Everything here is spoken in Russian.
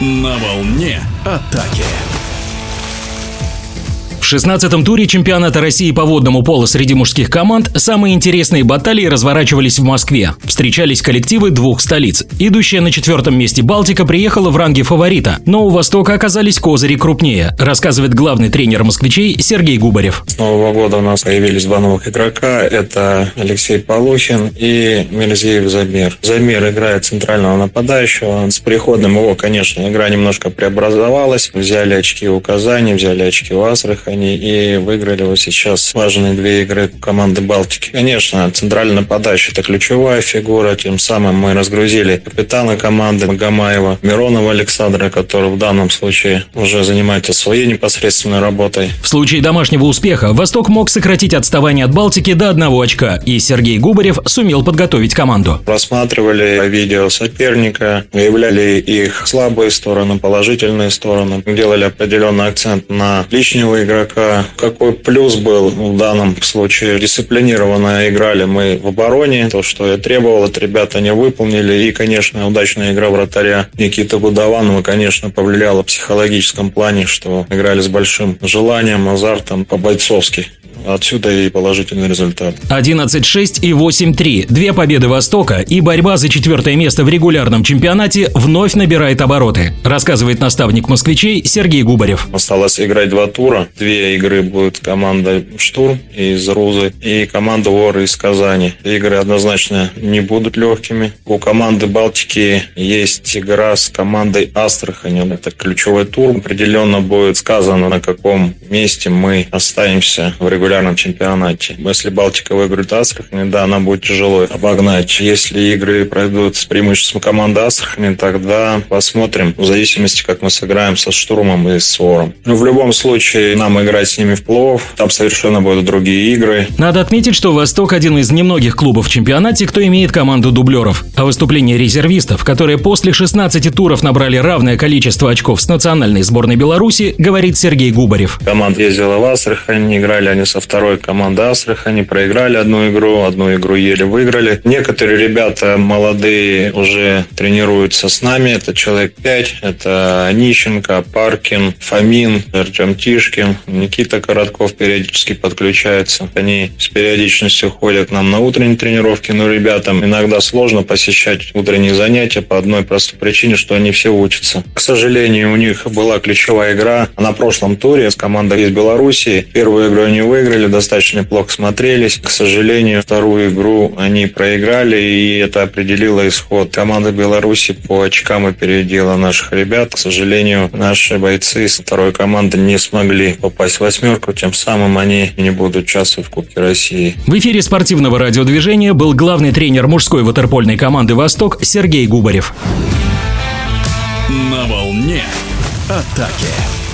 На волне атаки. 16-м туре чемпионата России по водному полу среди мужских команд самые интересные баталии разворачивались в Москве. Встречались коллективы двух столиц. Идущая на четвертом месте Балтика приехала в ранге фаворита, но у Востока оказались козыри крупнее, рассказывает главный тренер москвичей Сергей Губарев. С Нового года у нас появились два новых игрока. Это Алексей Полухин и Мельзеев Замир. Замир играет центрального нападающего. С приходом его, конечно, игра немножко преобразовалась. Взяли очки у Казани, взяли очки у Астрахани Германии и выиграли вот сейчас важные две игры команды Балтики. Конечно, центральный нападающий – это ключевая фигура, тем самым мы разгрузили капитана команды Магомаева, Миронова Александра, который в данном случае уже занимается своей непосредственной работой. В случае домашнего успеха Восток мог сократить отставание от Балтики до одного очка, и Сергей Губарев сумел подготовить команду. Просматривали видео соперника, выявляли их слабые стороны, положительные стороны, делали определенный акцент на личного игрока, игрока. Какой плюс был в данном случае? Дисциплинированно играли мы в обороне. То, что я требовал от ребят, они выполнили. И, конечно, удачная игра вратаря Никиты Гудованова, конечно, повлияла в психологическом плане, что играли с большим желанием, азартом по-бойцовски. Отсюда и положительный результат. 11-6 и 8-3. Две победы Востока и борьба за четвертое место в регулярном чемпионате вновь набирает обороты, рассказывает наставник москвичей Сергей Губарев. Осталось играть два тура. Две игры будут команда «Штурм» из Рузы и команда «Воры» из Казани. Игры однозначно не будут легкими. У команды «Балтики» есть игра с командой «Астрахань». Это ключевой тур. Определенно будет сказано, на каком месте мы останемся в регулярном регулярном чемпионате. Если Балтика выиграет Астрахань, да, она будет тяжело обогнать. Если игры пройдут с преимуществом команды Астрахани, тогда посмотрим, в зависимости, как мы сыграем со Штурмом и с Вором. Но в любом случае, нам играть с ними в плов, там совершенно будут другие игры. Надо отметить, что «Восток» один из немногих клубов в чемпионате, кто имеет команду дублеров. А выступление резервистов, которые после 16 туров набрали равное количество очков с национальной сборной Беларуси, говорит Сергей Губарев. Команда ездила в Астрахань, играли они со второй команды Астрахани, проиграли одну игру, одну игру еле выиграли. Некоторые ребята молодые уже тренируются с нами, это человек пять, это Нищенко, Паркин, Фомин, Артем Тишкин, Никита Коротков периодически подключается. Они с периодичностью ходят нам на утренние тренировки, но ребятам иногда сложно посещать утренние занятия по одной простой причине, что они все учатся. К сожалению, у них была ключевая игра на прошлом туре с командой из Беларуси. Первую игру они выиграли, выиграли, достаточно плохо смотрелись. К сожалению, вторую игру они проиграли, и это определило исход. Команда Беларуси по очкам опередила наших ребят. К сожалению, наши бойцы с второй команды не смогли попасть в восьмерку, тем самым они не будут участвовать в Кубке России. В эфире спортивного радиодвижения был главный тренер мужской ватерпольной команды «Восток» Сергей Губарев. На волне атаки.